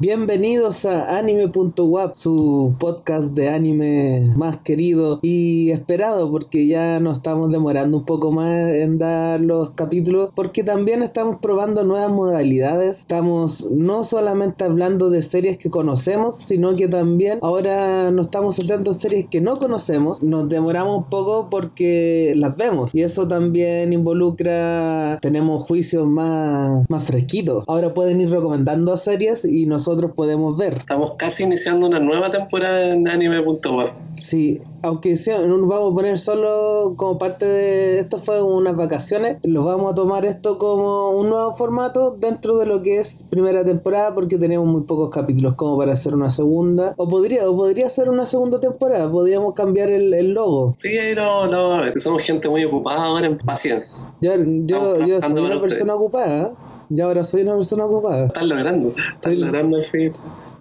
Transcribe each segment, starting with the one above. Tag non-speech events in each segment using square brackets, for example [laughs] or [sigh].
Bienvenidos a anime.wap, su podcast de anime más querido y esperado porque ya nos estamos demorando un poco más en dar los capítulos porque también estamos probando nuevas modalidades. Estamos no solamente hablando de series que conocemos, sino que también ahora nos estamos centrando en series que no conocemos. Nos demoramos un poco porque las vemos y eso también involucra, tenemos juicios más, más fresquitos. Ahora pueden ir recomendando series y nos nosotros podemos ver. Estamos casi iniciando una nueva temporada en anime.web. Sí, aunque sea, no nos vamos a poner solo como parte de esto fue unas vacaciones, los vamos a tomar esto como un nuevo formato dentro de lo que es primera temporada porque tenemos muy pocos capítulos como para hacer una segunda o podría o podría ser una segunda temporada, podríamos cambiar el, el logo. Sí, no, no, somos gente muy ocupada ahora en paciencia. Yo, yo, yo soy una persona ocupada. Y ahora soy una persona ocupada. Estás logrando, estás logrando el feed.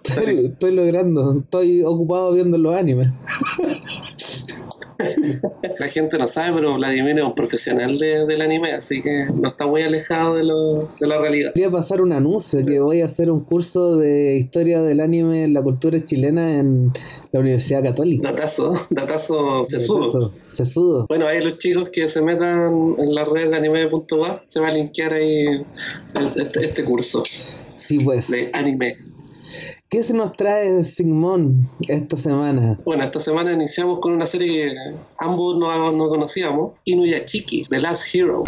Estoy, estoy, logrando, estoy ocupado viendo los animes. [laughs] La gente no sabe, pero Vladimir es un profesional del anime, así que no está muy alejado de, lo, de la realidad. Quería pasar un anuncio que voy a hacer un curso de historia del anime en la cultura chilena en la Universidad Católica. Datazo, [laughs] datazo sesudo. sesudo. Bueno, ahí los chicos que se metan en la red de anime.ba se va a linkear ahí este, este curso. Sí, pues. De anime. ¿Qué se nos trae Sigmund esta semana? Bueno, esta semana iniciamos con una serie que ambos no, no conocíamos, Inuyachiki, The Last Hero.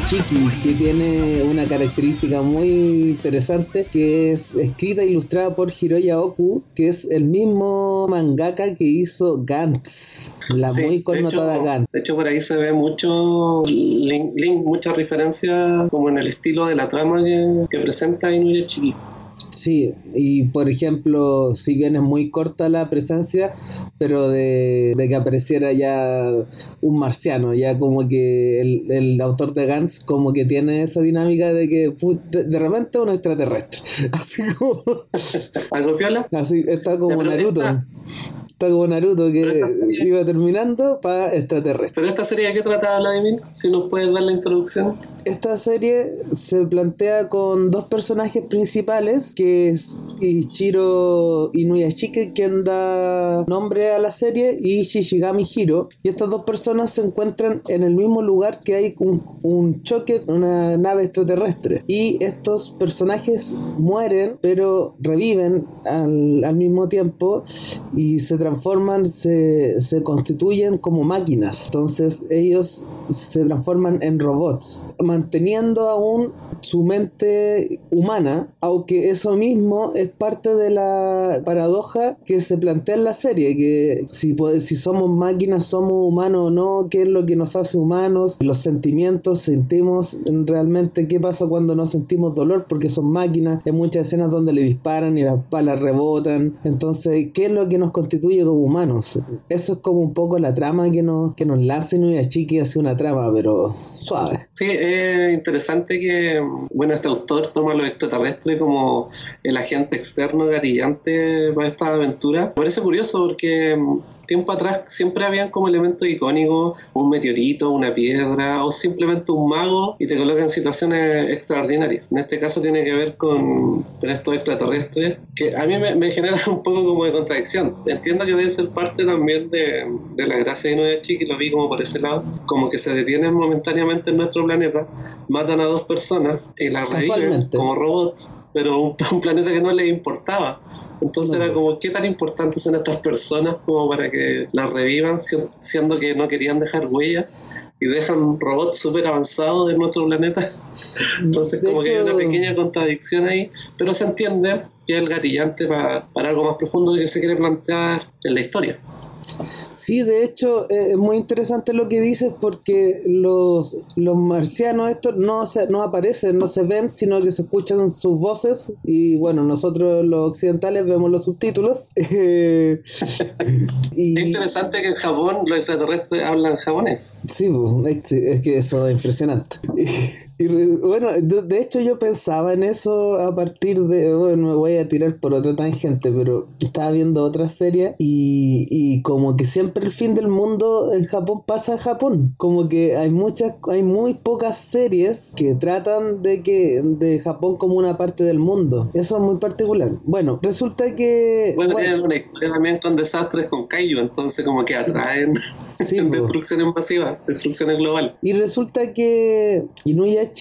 Chiqui, que tiene una característica muy interesante, que es escrita e ilustrada por Hiroya Oku, que es el mismo mangaka que hizo Gantz, la muy connotada Gantz. De hecho, por ahí se ve mucho link, link mucha referencia como en el estilo de la trama que, que presenta Inuyachiki. Sí, y por ejemplo, si bien es muy corta la presencia, pero de, que apareciera ya un marciano, ya como que el, autor de Gantz como que tiene esa dinámica de que de, repente un extraterrestre. [laughs] Así como... ¿Algo piola? Así, está como Naruto como Naruto que iba terminando para extraterrestre. ¿Pero esta serie de qué trataba Vladimir? Si nos puedes dar la introducción. Esta serie se plantea con dos personajes principales, que es Ichiro Inuyashiki, quien da nombre a la serie, y Shishigami Hiro. Y estas dos personas se encuentran en el mismo lugar que hay un, un choque con una nave extraterrestre. Y estos personajes mueren, pero reviven al, al mismo tiempo y se transforman transforman, se, se constituyen como máquinas. Entonces ellos se transforman en robots, manteniendo aún su mente humana, aunque eso mismo es parte de la paradoja que se plantea en la serie, que si, si somos máquinas, somos humanos o no, qué es lo que nos hace humanos, los sentimientos, sentimos realmente qué pasa cuando no sentimos dolor, porque son máquinas, hay muchas escenas donde le disparan y las balas rebotan, entonces, ¿qué es lo que nos constituye como humanos? Eso es como un poco la trama que nos, que nos y Chiqui hace una trama, pero suave. Sí, es interesante que bueno, este autor toma a los extraterrestres como el agente externo gatillante para esta aventura. Me parece curioso porque tiempo atrás siempre habían como elementos icónicos, un meteorito, una piedra o simplemente un mago y te colocan en situaciones extraordinarias. En este caso tiene que ver con, estos extraterrestres que a mí me, genera [laughs] un poco como de contradicción. Entiendo que debe ser parte también de, la gracia de Noechi, que lo vi como por ese lado, como que se detienen momentáneamente en nuestro planeta, matan a dos personas y las reviven como robots, pero un, [laughs] un planeta que no les importaba. Entonces era como, ¿qué tan importantes son estas personas como para que las revivan, siendo que no querían dejar huellas? y dejan robots súper avanzados de nuestro planeta. [laughs] Entonces, como que hay una pequeña contradicción ahí, pero se entiende que es el gatillante para, para algo más profundo que se quiere plantear en la historia. Sí, de hecho eh, es muy interesante lo que dices porque los, los marcianos estos no, se, no aparecen, no se ven, sino que se escuchan sus voces y bueno, nosotros los occidentales vemos los subtítulos. [laughs] es interesante que en Japón los extraterrestres hablan japonés. Sí, es, que eso es impresionante. [laughs] Y bueno, de de hecho yo pensaba en eso a partir de, bueno, me voy a tirar por otra tangente, pero estaba viendo otra serie y, y como que siempre el fin del mundo en Japón pasa en Japón. Como que hay muchas, hay muy pocas series que tratan de que de Japón como una parte del mundo. Eso es muy particular. Bueno, resulta que Bueno, bueno, tienen una historia también con desastres con Kaiju, entonces como que atraen Sí, [laughs] po. destrucciones masivas, destrucciones globales. Y resulta que Inuyashiki,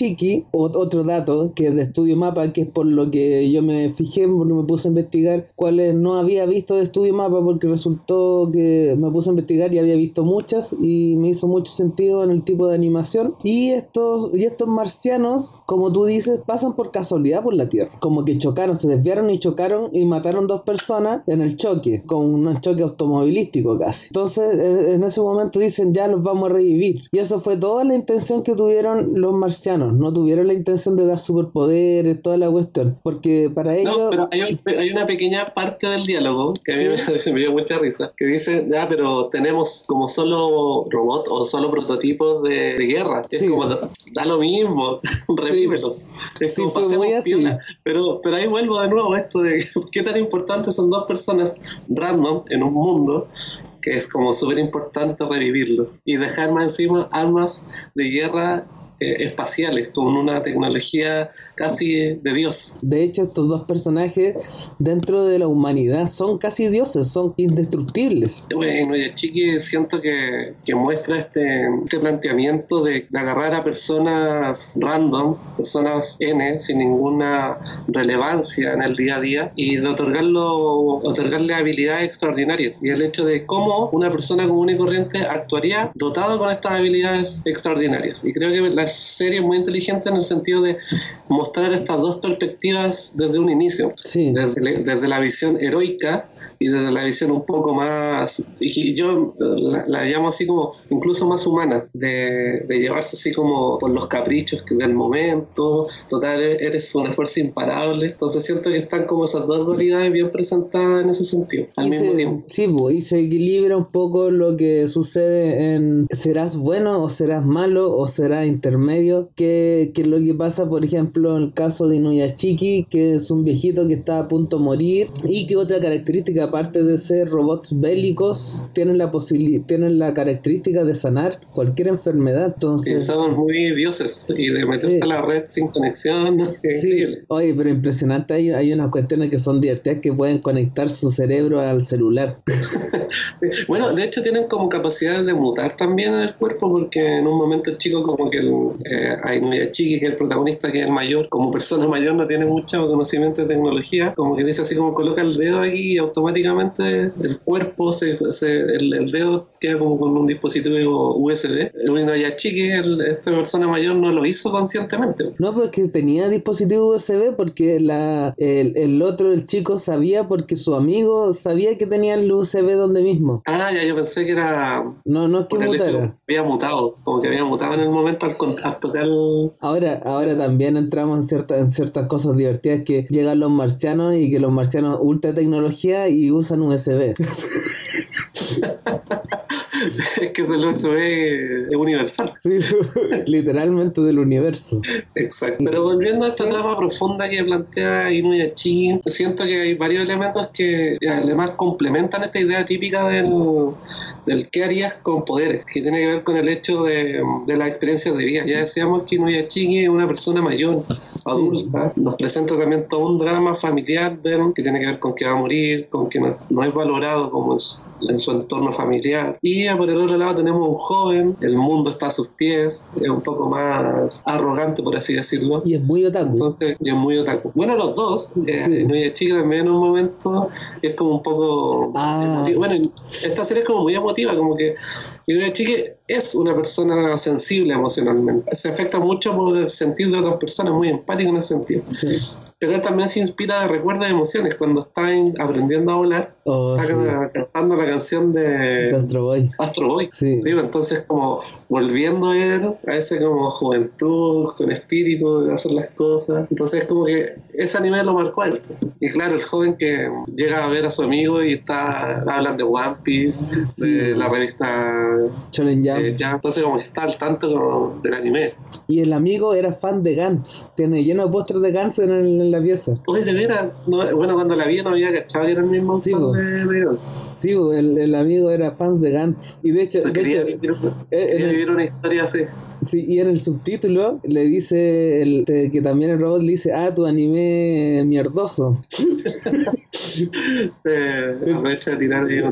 o- otro dato que es de Estudio Mapa, que es por lo que yo me fijé, porque me puse a investigar cuáles no había visto de Estudio Mapa, porque resultó que me puse a investigar y había visto muchas y me hizo mucho sentido en el tipo de animación. Y estos, y estos marcianos, como tú dices, pasan por casualidad por la Tierra. Como que chocaron, se desviaron y chocaron y mataron dos personas en el choque, con un choque automovilístico casi. Entonces, en en ese momento dicen, ya los vamos a revivir. Y eso fue toda la intención que tuvieron los marcianos. No tuvieron la intención de dar superpoderes, toda la cuestión. Porque para ellos... No, pero hay, un- hay una pequeña parte del diálogo que a mí me, [laughs] me dio mucha risa, que dice, ya, pero tenemos como solo robots o solo prototipos de, de guerra. Es Sí. como, da, lo mismo, [laughs] revívelos. Es como muy así. piola. Pero, pero ahí vuelvo de nuevo a esto de [laughs] qué tan importantes son dos personas random en un mundo que es como súper importante revivirlos y dejar más encima armas de guerra espaciales con una tecnología casi de Dios. De hecho, estos dos personajes dentro de la humanidad son casi dioses, son indestructibles. Bueno, y Chiqui siento que, que muestra este, este planteamiento de, agarrar a personas random, personas N, sin ninguna relevancia en el día a día, y de otorgarlo, otorgarle habilidades extraordinarias. Y el hecho de cómo una persona común y corriente actuaría dotado con estas habilidades extraordinarias. Y creo que la serie es muy inteligente en el sentido de mostrar estas dos perspectivas desde un inicio Sí. desde, desde la visión heroica y desde la visión un poco más, y yo la, la llamo así como incluso más humana, de, de llevarse así como por los caprichos del momento, total, e- eres un esfuerzo imparable, entonces siento que están como esas dos dualidades bien presentadas en ese sentido, al Y mismo se, tiempo. sí, po, y se equilibra un poco lo que sucede en serás bueno o serás malo o serás intermedio, que, que lo que pasa, por ejemplo, en el caso de Inuyashiki, que es un viejito que está a punto de morir y que otra característica, aparte de ser robots bélicos, tienen la posibilidad, tienen la característica de sanar cualquier enfermedad. Entonces, somos muy dioses y de meterte Sí. a la red sin conexión, Sí, oye, pero impresionante, hay, hay unas cuestiones que son divertidas que pueden conectar su cerebro al celular. [laughs] Sí. Bueno, de hecho tienen como capacidad de mutar también el cuerpo porque en un momento el chico como que el, eh, Ainuyashiki, que es el protagonista, que es el mayor, como persona mayor no tiene mucho conocimiento de tecnología, como que dice así como coloca el dedo aquí y automáticamente el cuerpo, se, se- el, el dedo queda como con un dispositivo USB. El Ainuyashiki, el- esta persona mayor, no lo hizo conscientemente. No, pues que tenía dispositivo USB porque la, el, el otro, el chico, sabía porque su amigo sabía que tenía el USB donde mismo. Ah, ya yo pensé que era No, no es que mutara. había mutado, como que había mutado en el momento al, al tocar Ahora, ahora también entramos en ciertas, en ciertas cosas divertidas que llegan los marcianos y que los marcianos ultra tecnología y usan USB. [laughs] es que el USB es universal. Sí, [laughs] literalmente del universo. Exacto. Pero volviendo a esta trama profunda que plantea Inuyashiki, siento que hay varios elementos que además complementan esta idea típica del, del qué harías con poderes, que tiene que ver con el hecho de, de las experiencias de vida. Ya decíamos que Inuyashiki es una persona mayor, adulta, nos presenta también todo un drama familiar de que tiene que ver con que va a morir, con que no, no es valorado como en su, en su entorno familiar. Y por el otro lado tenemos un joven, el mundo está a sus pies, es un poco más arrogante, por así decirlo. Y es muy otaku. Entonces, yo muy otaku. Bueno, los dos. Eh, Sí. Inuyashiki también en un momento es como un poco. Ah. Bueno, esta serie es como muy emotiva, como que Inuyashiki es una persona sensible emocionalmente. Se afecta mucho por el sentir de otras personas, muy empático en ese sentido. Sí. Pero también se inspira de recuerdos de emociones. Cuando está en- aprendiendo a volar, Oh, está sí. ca- cantando la canción de Astro Boy. Astro Boy. Sí. Sí, pues, entonces como volviendo a él, a ese como juventud, con espíritu de hacer las cosas. Entonces como que ese anime lo marcó a él. Y claro, el joven que llega a ver a su amigo y está hablan de One Piece, Sí. de la revista Shonen Jump. eh, ya, entonces como que está al tanto como del anime. Y el amigo era fan de Gantz. Tiene lleno de pósters de Gantz en, el- en la pieza. Oye, de veras, no- bueno, cuando la vi no había cachado que era el mismo Sí, de. Sí, bo, el, el amigo era fan de Gantz. Y de hecho, de Quería, hecho vivir, eh, el- vivir una historia así. sí, y en el subtítulo le dice el, de- que también el robot le dice, ah, tu anime mierdoso. [laughs] [laughs] Se aprovecha de tirar un, Le tira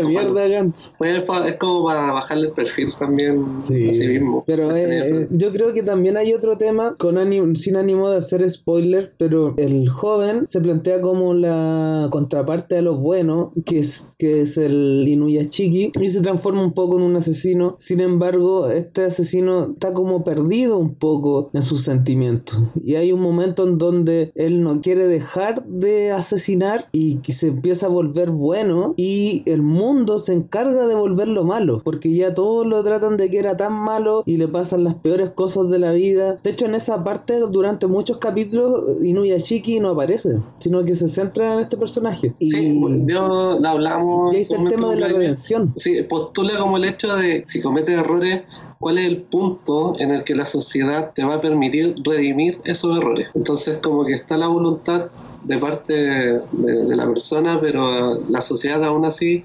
autopalo. mierda a Gantz. Bueno, es, es como para bajarle el perfil también a sí mismo. Pero Para eh, eh, yo creo que también hay otro tema con ánimo- sin ánimo de hacer spoiler, pero el joven se plantea como la contraparte de los buenos, que es, que es el Inuyashiki, y se transforma un poco en un asesino. Sin embargo, este asesino está como perdido un poco en sus sentimientos. Y hay un momento en donde él no quiere dejar de asesinar y que se empieza a volver bueno y el mundo se encarga de volverlo malo, porque ya todos lo tratan de que era tan malo y le pasan las peores cosas de la vida. De hecho, en esa parte, durante muchos capítulos, Inuyashiki no aparece, sino que se centra en este personaje. Y Sí, yo hablamos. y ahí está el tema de la redención. Sí, postula como el hecho de si cometes errores, cuál es el punto en el que la sociedad te va a permitir redimir esos errores. Entonces, como que está la voluntad de parte de, de la persona, pero la sociedad aún así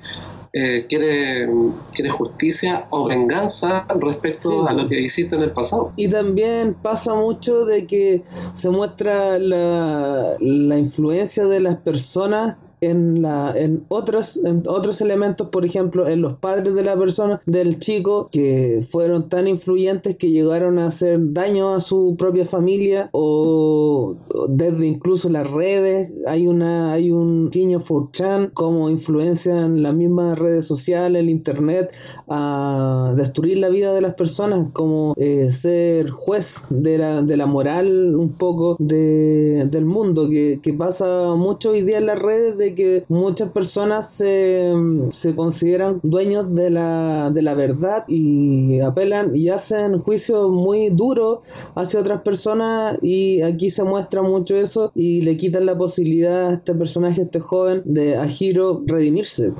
eh, quiere, quiere justicia o venganza respecto Sí. a lo que hiciste en el pasado. Y también pasa mucho de que se muestra la, la influencia de las personas en la en otros en otros elementos por ejemplo en los padres de la persona del chico que fueron tan influyentes que llegaron a hacer daño a su propia familia o, desde incluso las redes. Hay una hay un guiño 4chan como influencia en las mismas redes sociales el internet a destruir la vida de las personas como eh, ser juez de la, de la moral un poco de, del mundo que, que pasa mucho hoy día en las redes de que muchas personas se, se consideran dueños de la, de la verdad y apelan y hacen juicios muy duros hacia otras personas y aquí se muestra mucho eso y le quitan la posibilidad a este personaje, a este joven de a Hiro redimirse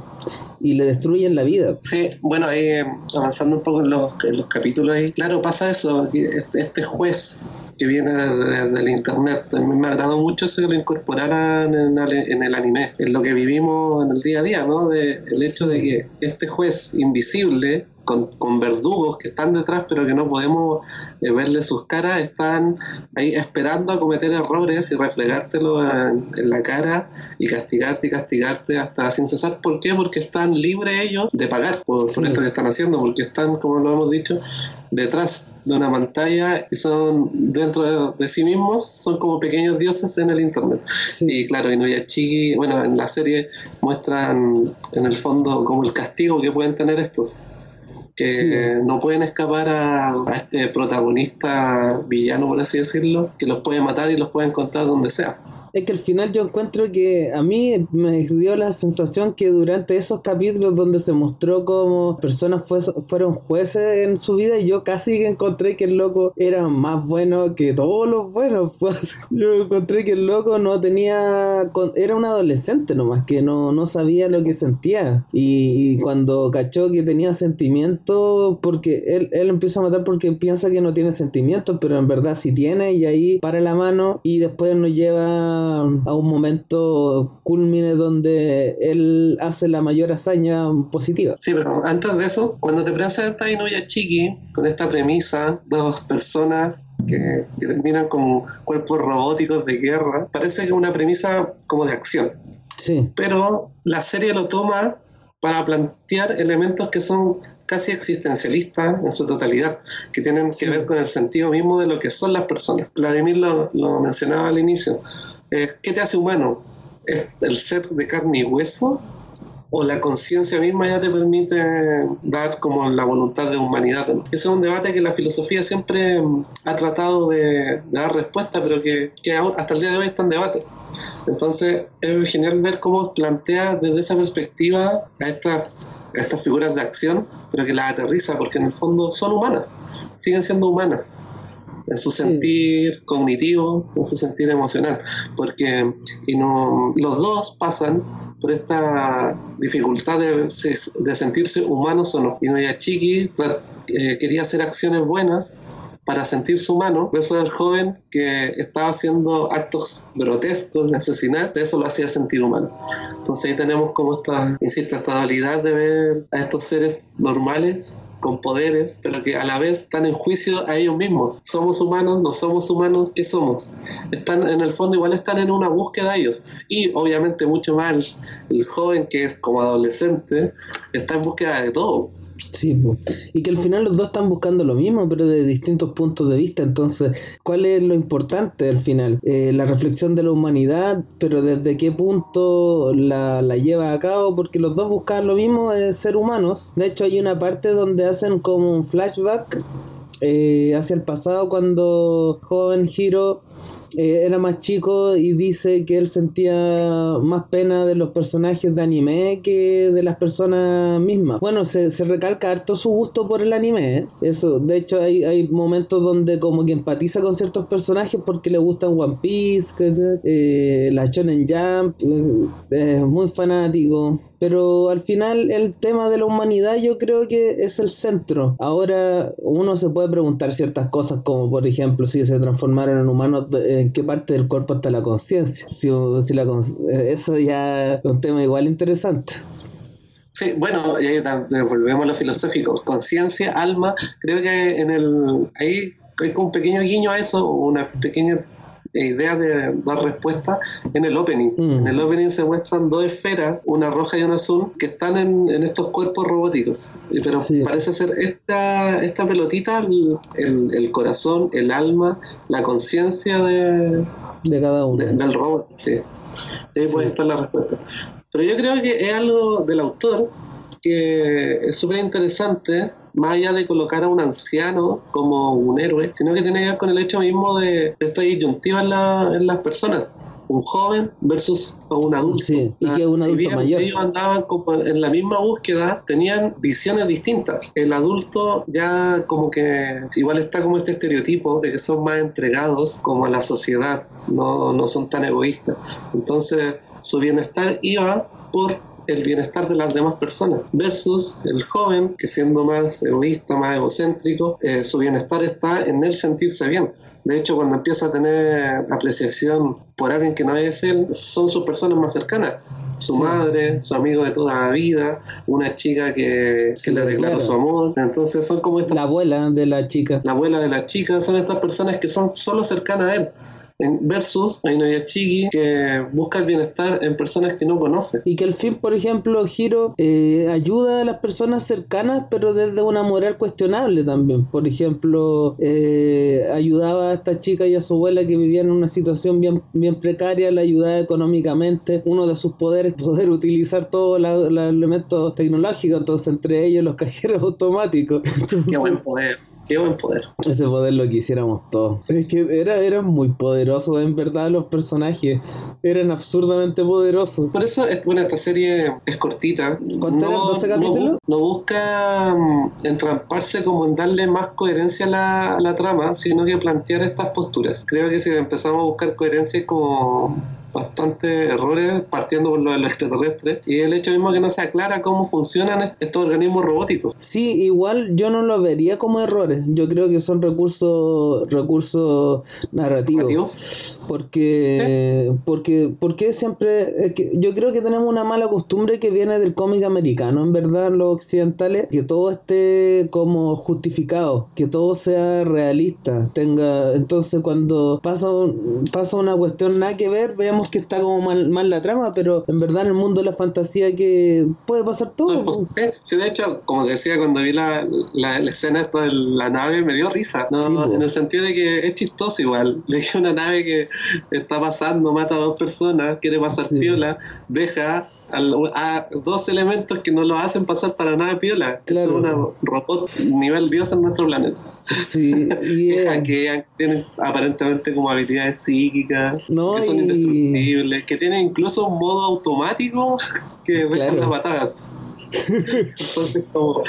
y le destruyen la vida. Sí, bueno, ahí eh, avanzando un poco en los, en los capítulos ahí, claro, pasa eso, este, este juez que viene de- de- del internet, a mí me agradó mucho que lo incorporaran en, el- en el anime, en lo que vivimos en el día a día, ¿no? De, el hecho de que este juez invisible, con, con verdugos que están detrás pero que no podemos eh, verle sus caras, están ahí esperando a cometer errores y refregártelo en, en la cara y castigarte y castigarte hasta sin cesar. ¿Por qué? Porque están libres ellos de pagar por, por Sí. esto que están haciendo, porque están, como lo hemos dicho, detrás de una pantalla y son dentro de, de sí mismos, son como pequeños dioses en el internet. Sí. Y claro, Inuyashiki, bueno, en la serie muestran en el fondo como el castigo que pueden tener estos. Que Sí. no pueden escapar a, a este protagonista villano, por así decirlo, que los puede matar y los puede encontrar donde sea. Es que al final yo encuentro que a mí me dio la sensación que durante esos capítulos donde se mostró como personas fue- fueron jueces en su vida, yo casi encontré que el loco era más bueno que todos los buenos. [laughs] Yo encontré que el loco no tenía... Era un adolescente nomás, que no, no sabía lo que sentía. Y, cuando cachó que tenía sentimientos, porque él, él empieza a matar porque piensa que no tiene sentimientos, pero en verdad sí tiene, y ahí para la mano y después nos lleva a un momento culmine donde él hace la mayor hazaña positiva. Sí, pero antes de eso, cuando te presenta Inuyashiki con esta premisa, dos personas que, que terminan con cuerpos robóticos de guerra, parece que es una premisa como de acción. Sí, pero la serie lo toma para plantear elementos que son casi existencialistas en su totalidad, que tienen que ver con el sentido mismo de lo que son las personas. Vladimir lo, lo mencionaba al inicio. ¿Qué te hace humano? ¿Es el ser de carne y hueso? o la conciencia misma ya te permite dar como la voluntad de humanidad. Ese es un debate que la filosofía siempre mm, ha tratado de, dar respuesta, pero que, hasta el día de hoy está en debate. Entonces es genial ver cómo plantea desde esa perspectiva a estas, estas figuras de acción, pero que las aterriza, porque en el fondo son humanas, siguen siendo humanas en su sentir cognitivo, en su sentir emocional, porque y no, los dos pasan por esta dificultad de, de sentirse humanos o no. Y Chiqui eh, quería hacer acciones buenas para sentirse humano, eso el joven que estaba haciendo actos grotescos de asesinato, eso lo hacía sentir humano. Entonces ahí tenemos como esta, insisto, esta dualidad de ver a estos seres normales con poderes, pero que a la vez están en juicio a ellos mismos. Somos humanos, no somos humanos, ¿qué somos? Están en el fondo igual están en una búsqueda ellos. Y obviamente mucho más el joven que es como adolescente está en búsqueda de todo Sí, y que al final los dos están buscando lo mismo, pero de distintos puntos de vista. Entonces, ¿cuál es lo importante al final? Eh, la reflexión de la humanidad, pero desde qué punto la, la lleva a cabo, porque los dos buscan lo mismo de ser humanos. De hecho, hay una parte donde hacen como un flashback eh, hacia el pasado cuando joven Hiro eh, era más chico y dice que él sentía más pena de los personajes de anime que de las personas mismas. Bueno, se, se recalca harto su gusto por el anime. ¿eh? Eso, de hecho, hay, hay momentos donde como que empatiza con ciertos personajes porque le gustan One Piece, eh, la Shonen Jump, es muy fanático. Pero al final el tema de la humanidad yo creo que es el centro. Ahora uno se puede preguntar ciertas cosas como por ejemplo si se transformaron en humanos en qué parte del cuerpo está la conciencia. Si, si la, eso ya es un tema igual interesante. Sí, bueno, volvemos a lo filosófico. Conciencia, alma, creo que en el ahí hay un pequeño guiño a eso, una pequeña idea de dar respuesta en el opening. Mm. En el opening se muestran dos esferas, una roja y una azul, que están en, estos cuerpos robóticos. Pero parece ser esta, esta pelotita el, el, corazón, el alma, la conciencia de, de cada uno. del robot. Sí. Ahí puede estar la respuesta. Pero yo creo que es algo del autor que es súper interesante más allá de colocar a un anciano como un héroe, sino que tiene que ver con el hecho mismo de, esta disyuntiva en, las personas un joven versus un adulto. Sí, y que un adulto mayor. Ellos andaban en la misma búsqueda, tenían visiones distintas. El adulto ya como que igual está como este estereotipo de que son más entregados como a la sociedad, no, no son tan egoístas. Entonces su bienestar iba por el bienestar de las demás personas, versus el joven que siendo más egoísta, más egocéntrico, eh, su bienestar está en él sentirse bien. De hecho, cuando empieza a tener apreciación por alguien que no es él, son sus personas más cercanas. Su madre, su amigo de toda la vida, una chica que, le declara su amor. Entonces son como La abuela de la chica. La abuela de la chica son estas personas que son solo cercanas a él versus chiqui que busca el bienestar en personas que no conoce. Y que al fin, por ejemplo, Giro eh, ayuda a las personas cercanas, pero desde una moral cuestionable también. Por ejemplo, eh, ayudaba a esta chica y a su abuela que vivían en una situación bien, bien precaria, la ayudaba económicamente. Uno de sus poderes [laughs] poder utilizar todos los elementos tecnológicos, entonces entre ellos los cajeros [laughs] automáticos. Qué buen poder. Qué buen poder. Ese poder lo quisiéramos todos. Es que era, eran muy poderosos, en verdad, los personajes. Eran absurdamente poderosos. Por eso, es, bueno, esta serie es cortita. ¿Cuántos no, 12 capítulos? No, busca mm, entramparse como en darle más coherencia a la, a la trama, sino que plantear estas posturas. Creo que si empezamos a buscar coherencia como bastantes errores partiendo por lo del extraterrestre y el hecho mismo que no se aclara cómo funcionan estos organismos robóticos. Sí, igual yo no lo vería como errores, yo creo que son recursos recursos narrativos. Porque, porque porque siempre que yo creo que tenemos una mala costumbre que viene del cómic americano, en verdad los occidentales, que todo esté como justificado, que todo sea realista, tenga entonces cuando pasa pasa una cuestión nada que ver, vemos que está como mal, mal la trama, pero en verdad en el mundo de la fantasía que puede pasar todo. Pues, eh, sí, de hecho, como decía cuando vi la, la, escena de la nave, me dio risa, ¿no? en el sentido de que es chistoso igual. [laughs] Le dije una nave que está pasando, mata a dos personas, quiere pasar piola, deja a dos elementos que no lo hacen pasar para nada piola. Que son una robot nivel dios en nuestro planeta. Sí, y [laughs] que tienen aparentemente como habilidades psíquicas, que son indestructibles, que tienen incluso un modo automático [laughs] que dejan las patadas. [laughs] Entonces, como,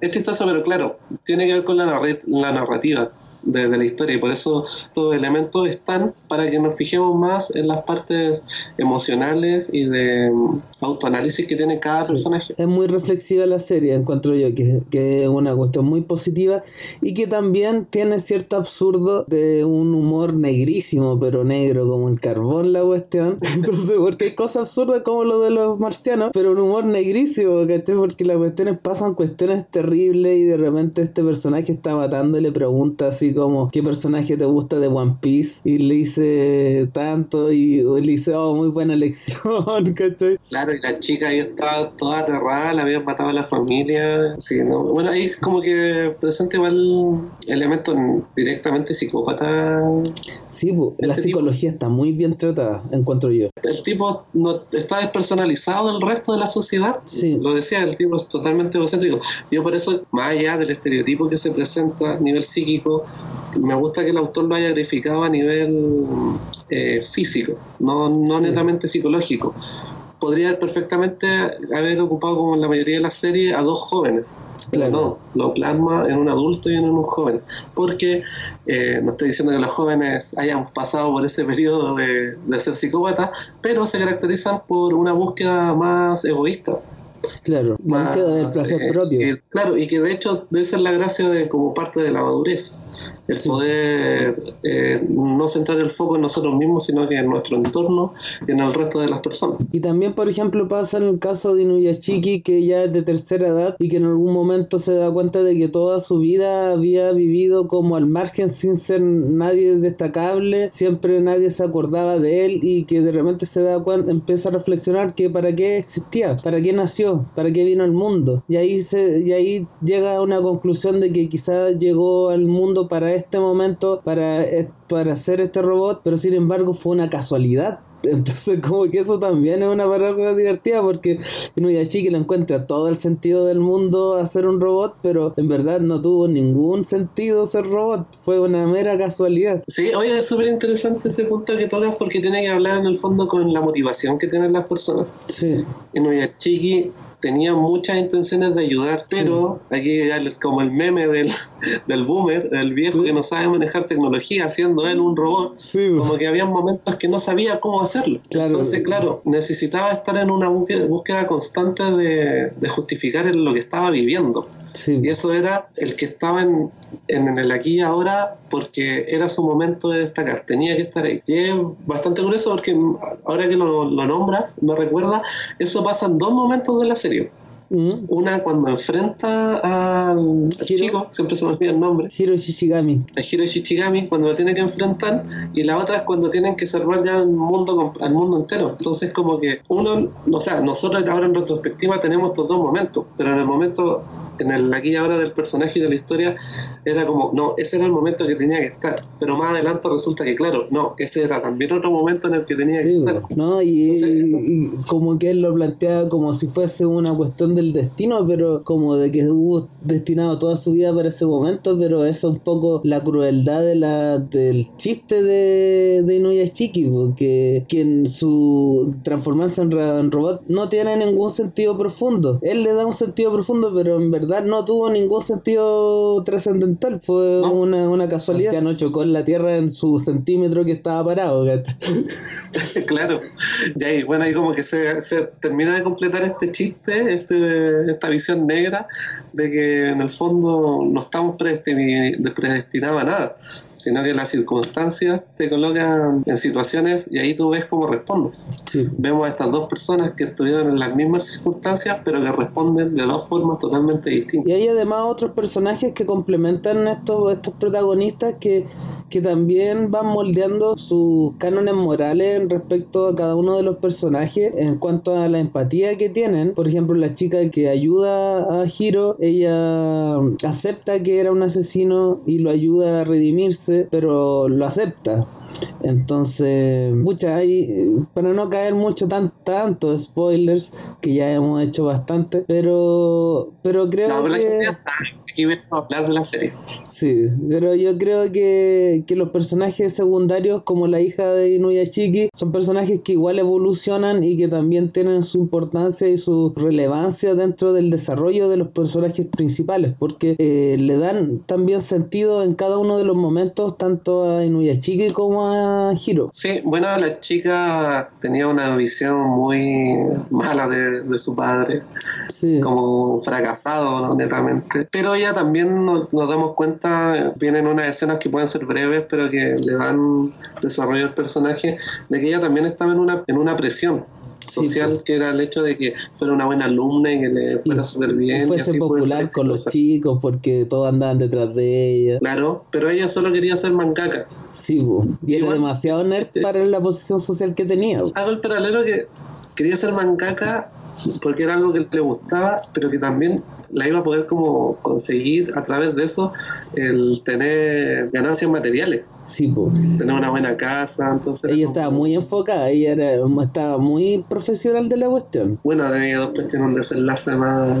es chistoso, pero claro, tiene que ver con la, la narrativa de, la historia y por eso estos elementos están para que nos fijemos más en las partes emocionales y de mm, autoanálisis que tiene cada personaje. Es muy reflexiva la serie, encuentro yo, que, que, es una cuestión muy positiva y que también tiene cierto absurdo de un humor negrísimo, pero negro como el carbón la cuestión. [laughs] Entonces, porque hay cosas absurdas como lo de los marcianos, pero un humor negrísimo, ¿cachai? Porque las cuestiones pasan cuestiones terribles y de repente este personaje está matando y le pregunta así como qué personaje te gusta de One Piece y le dice tanto y le dice, oh, muy buena elección, [laughs] ¿cachai? Claro, y la chica ahí estaba toda aterrada, la habían matado a la familia, sí, ¿no? Bueno, ahí como que presenta igual elementos directamente psicópata. Sí, la este psicología está muy bien tratada, encuentro yo. El tipo no está despersonalizado del resto de la sociedad. Sí. Lo decía, el tipo es totalmente egocéntrico. Yo por eso, más allá del estereotipo que se presenta a nivel psíquico, me gusta que el autor lo haya verificado a nivel eh, físico, no, no netamente psicológico. Podría perfectamente haber ocupado, como en la mayoría de las series, a dos jóvenes. Pero no, lo plasma en un adulto y en un joven. Porque eh, no estoy diciendo que los jóvenes hayan pasado por ese periodo de, de ser psicópatas, pero se caracterizan por una búsqueda más egoísta. Claro, búsqueda del placer eh, propio. claro, y que de hecho debe ser la gracia de como parte de la madurez el poder eh, no centrar el foco en nosotros mismos, sino que en nuestro entorno y en el resto de las personas. Y también, por ejemplo, pasa en el caso de Inuyashiki, que ya es de tercera edad y que en algún momento se da cuenta de que toda su vida había vivido como al margen sin ser nadie destacable, siempre nadie se acordaba de él y que de repente se da cuenta, empieza a reflexionar que para qué existía, para qué nació, para qué vino al mundo. Y ahí, se, y ahí llega a una conclusión de que quizás llegó al mundo para este momento para, eh, para hacer este robot, pero sin embargo fue una casualidad. [laughs] Entonces, como que eso también es una paradoja divertida porque Inuyashiki le encuentra todo el sentido del mundo hacer un robot, pero en verdad no tuvo ningún sentido ser robot, fue una mera casualidad. Sí, oye, es súper interesante ese punto que tocas porque tiene que hablar en el fondo con la motivación que tienen las personas. Sí. Inuyashiki tenía muchas intenciones de ayudar, pero aquí como el meme del, [laughs] del boomer, el viejo que no sabe manejar tecnología, haciendo él un robot, como que había momentos que no sabía cómo hacerlo. Entonces, claro, necesitaba estar en una búsqueda, constante de, de justificar lo que estaba viviendo. Y eso era el que estaba en, en, el aquí y ahora porque era su momento de destacar, tenía que estar ahí. Y es bastante curioso porque ahora que lo, lo nombras, me recuerda, eso pasa en dos momentos de la serie. Mm. Una cuando enfrenta al chico, siempre se me olvida el nombre. Hiro Shishigami. A Hiro Shishigami cuando lo tiene que enfrentar y la otra es cuando tienen que salvar ya al mundo, al mundo entero. Entonces como que uno, o sea, nosotros ahora en retrospectiva tenemos estos dos momentos, pero en el momento en el aquí y ahora del personaje y de la historia era como, no, ese era el momento que tenía que estar, pero más adelante resulta que, claro, no, ese era también otro momento en el que tenía que estar. ¿no? Y, como que él lo plantea como si fuese una cuestión del destino, pero como de que hubo destinado toda su vida para ese momento, pero eso es un poco la crueldad de la, del chiste de, de Inuyashiki, porque quien su transformarse en, en robot no tiene ningún sentido profundo. Él le da un sentido profundo, pero en verdad no tuvo ningún sentido trascendental, fue una, una, casualidad. Ya no chocó en la Tierra en su centímetro que estaba parado. [laughs] claro, ya y bueno, ahí como que se, se, termina de completar este chiste, este, esta visión negra de que en el fondo no estamos predestinados a nada sino que las circunstancias te colocan en situaciones y ahí tú ves cómo respondes. Sí. Vemos a estas dos personas que estuvieron en las mismas circunstancias, pero que responden de dos formas totalmente distintas. Y hay además otros personajes que complementan estos, estos protagonistas que, que también van moldeando sus cánones morales respecto a cada uno de los personajes en cuanto a la empatía que tienen. Por ejemplo, la chica que ayuda a Hiro, ella acepta que era un asesino y lo ayuda a redimirse, pero lo acepta. Entonces, mucha hay, para no caer mucho tan, tanto spoilers, que ya hemos hecho bastante, pero, pero creo No, pero la que... hablar de la serie. Sí, pero yo creo que, que los personajes secundarios, como la hija de Inuyashiki, son personajes que igual evolucionan y que también tienen su importancia y su relevancia dentro del desarrollo de los personajes principales, porque eh, le dan también sentido en cada uno de los momentos, tanto a Inuyashiki como a Hiro. Sí, bueno, la chica tenía una visión muy mala de, de su padre, Sí. como fracasado netamente. Pero también nos, nos damos cuenta, vienen unas escenas que pueden ser breves, pero que le dan desarrollo al personaje, de que ella también estaba en una, en una presión Sí, social, pues. que era el hecho de que fuera una buena alumna y que le fuera súper bien. y y fuese ser popular con los chicos porque todos andaban detrás de ella. Claro, pero ella solo quería ser mangaka. Sí, po. y era demasiado nerd para la posición social que tenía. po. Hago el paralelo que quería ser mangaka porque era algo que le gustaba, pero que también la iba a poder como conseguir a través de eso el tener ganancias materiales, Sí, po. tener una buena casa, entonces Ella como- estaba muy enfocada, ella era, estaba muy profesional de la cuestión. bueno, ellos después tiene un desenlace más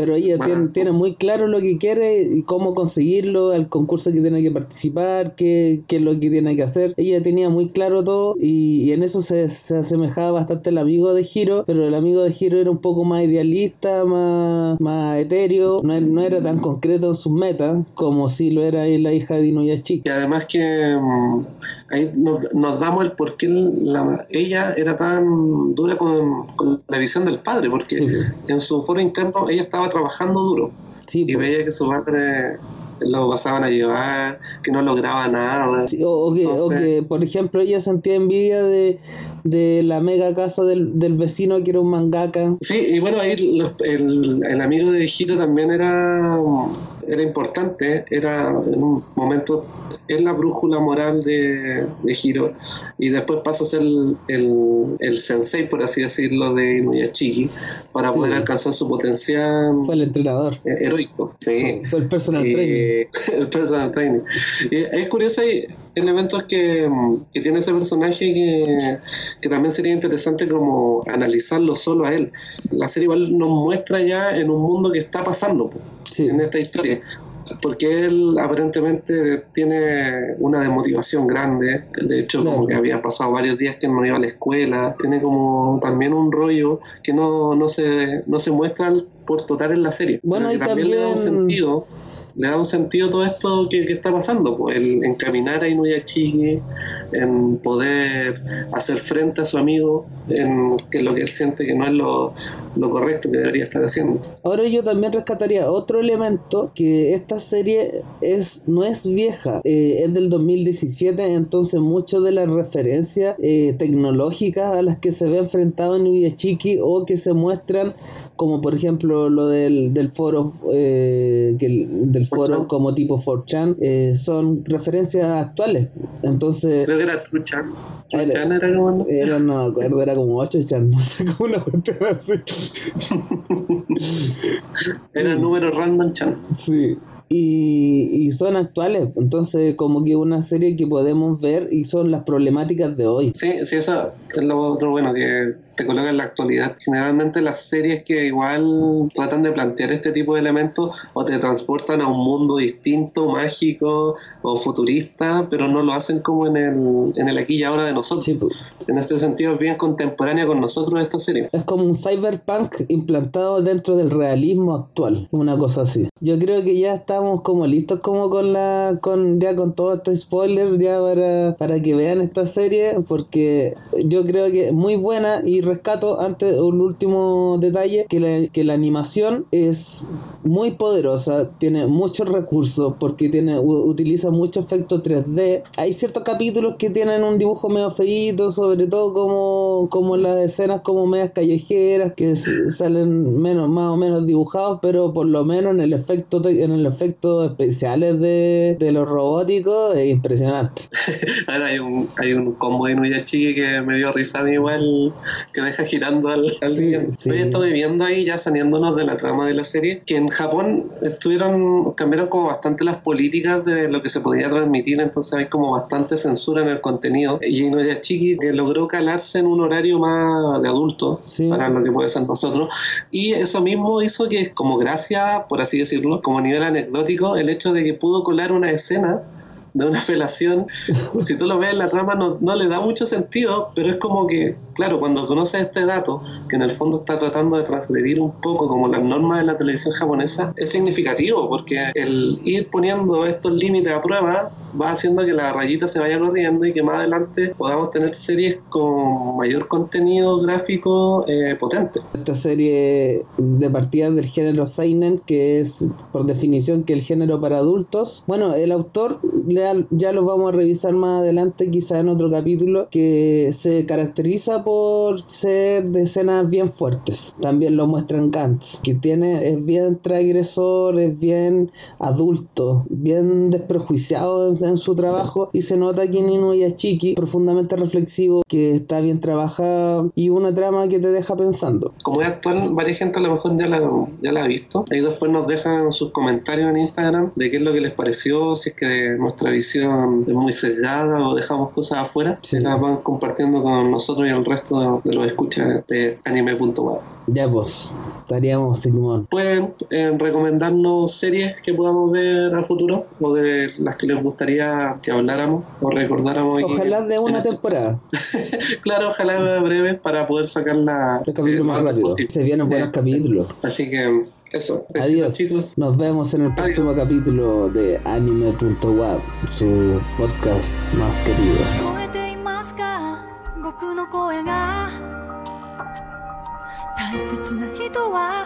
Pero ella Bueno. tiene, tiene muy claro lo que quiere y cómo conseguirlo, el concurso que tiene que participar, qué, qué es lo que tiene que hacer. Ella tenía muy claro todo y, y en eso se, se asemejaba bastante al amigo de Hiro, pero el amigo de Hiro era un poco más idealista, más, más etéreo, no, no era tan concreto en sus metas como si lo era la hija de Inuyashiki. y además que mm, ahí nos, nos damos el por qué la- ella era tan dura con, con la visión del padre, porque Sí, en su foro interno ella estaba trabajando duro. Sí, y veía que su madre lo pasaban a llevar, que no lograba nada. Sí, o, o que, o que, por ejemplo, ella sentía envidia de, de la mega casa del, del vecino que era un mangaka. Sí, y bueno, ahí los- el, el amigo de Hiro también era, era importante, era en un momento, es la brújula moral de, de Hiro, y después pasa a ser el, el, el sensei, por así decirlo, de Inuyashiki, para Sí. poder alcanzar su potencial Fue el entrenador. eh, heroico. Sí. Fue el personal Y- trainer. [laughs] el personal training. Y es curioso, hay elementos que, que tiene ese personaje que, que también sería interesante como analizarlo solo a él. La serie igual nos muestra ya en un mundo que está pasando Sí. en esta historia. Porque él aparentemente tiene una desmotivación grande. De hecho, Claro. como que había pasado varios días que no iba a la escuela. Tiene como también un rollo que no, no, se, no se muestra por total en la serie. Bueno, y que también, le da un también- sentido. Le da un sentido todo esto que, que está pasando, pues, el encaminar a Inuyashiki, en poder hacer frente a su amigo, en que es lo que él siente que no es lo, lo correcto que debería estar haciendo. Ahora yo también rescataría otro elemento que esta serie es no es vieja, eh, es del 2017, entonces mucho de las referencias eh, tecnológicas a las que se ve enfrentado en Inuyashiki o que se muestran, como por ejemplo lo del, del foro eh, que el- del foro 4chan. como tipo 4chan, eh, son referencias actuales. Entonces Creo que era Truchan. Era- Truchan era como... era, no [laughs] me acuerdo, era como 8chan, [laughs] no sé cómo una cuestión así. [laughs] Era el número random chan. Sí. Y, y son actuales, entonces como que una serie que podemos ver y son las problemáticas de hoy. Sí, sí, eso es lo otro bueno que te coloca en la actualidad. Generalmente las series que igual tratan de plantear este tipo de elementos o te transportan a un mundo distinto, mágico o futurista, pero no lo hacen como en el, en el aquí y ahora de nosotros. Sí, pues. En este sentido es bien contemporánea con nosotros esta serie. Es como un cyberpunk implantado dentro del realismo actual, una cosa así. Yo creo que ya estamos como listos como con la con ya con todo este spoiler ya para, para que vean esta serie porque yo creo que es muy buena y rescato antes un último detalle que la, que la animación es muy poderosa, tiene muchos recursos porque tiene utiliza mucho efecto 3D. Hay ciertos capítulos que tienen un dibujo medio feito, sobre todo como, como las escenas como medias callejeras que salen menos más o menos dibujados, pero por lo menos en el efecto en el efecto especiales de, de los robóticos es impresionante. [laughs] Ahora hay un, hay un combo de Inuyashiki que me dio risa a mí igual que deja girando al, al sí, sí. estoy viendo ahí ya saliéndonos de la trama de la serie que en Japón estuvieron cambiaron como bastante las políticas de lo que se podía transmitir entonces hay como bastante censura en el contenido. Y Inuyashiki que logró calarse en un horario más de adulto para lo que puede ser nosotros. Y eso mismo hizo que como gracia por así decirlo como nivel anecdótico el hecho de que pudo colar una escena de una felación, si tú lo ves en la trama no, no, le da mucho sentido, pero es como que, claro, cuando conoces este dato, que en el fondo está tratando de transgredir un poco como las normas de la televisión japonesa, es significativo, porque el ir poniendo estos límites a prueba va haciendo que la rayita se vaya corriendo y que más adelante podamos tener series con mayor contenido gráfico eh, potente. Esta serie de partida del género Seinen, que es por definición que el género para adultos, bueno, el autor ya lo vamos a revisar más adelante, quizá en otro capítulo, que se caracteriza por ser de escenas bien fuertes. También lo muestran Gantz, que tiene, es bien transgresor, es bien adulto, bien desprejuiciado en, su trabajo y se nota que es Chiqui, profundamente reflexivo, que está bien trabajado y una trama que te deja pensando. Como es actual, varias gente a lo mejor ya la, ya la ha visto. Ahí después nos dejan sus comentarios en Instagram de qué es lo que les pareció, si es que nuestra visión es muy sesgada o dejamos cosas afuera, se las van compartiendo con nosotros y el resto de, los escuchas de anime.web. Ya pues, estaríamos Simón. Pueden eh, recomendarnos series que podamos ver a futuro o de las que les gustaría que habláramos o recordáramos. Ojalá de una temporada. [laughs] claro, ojalá breve para poder sacar la... Los capítulos más rápido. Se vienen buenos capítulos. Así que eso. Adiós. Nos vemos en el próximo capítulo de anime.web, su podcast más querido. 大切な人は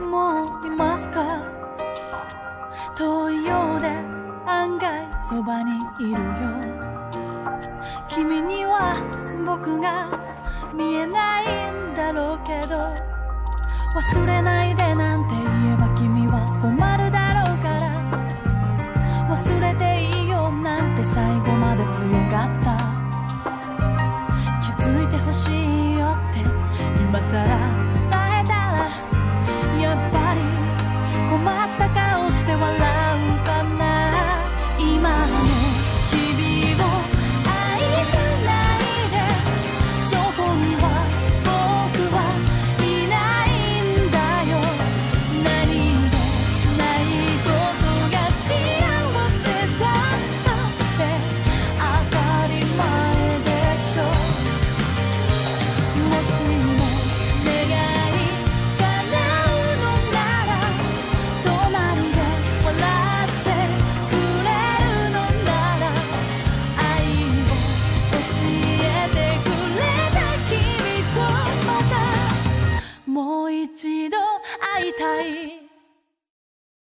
もういますか遠いようで案外そばにいるよ君には僕が見えないんだろうけど忘れないでなんて言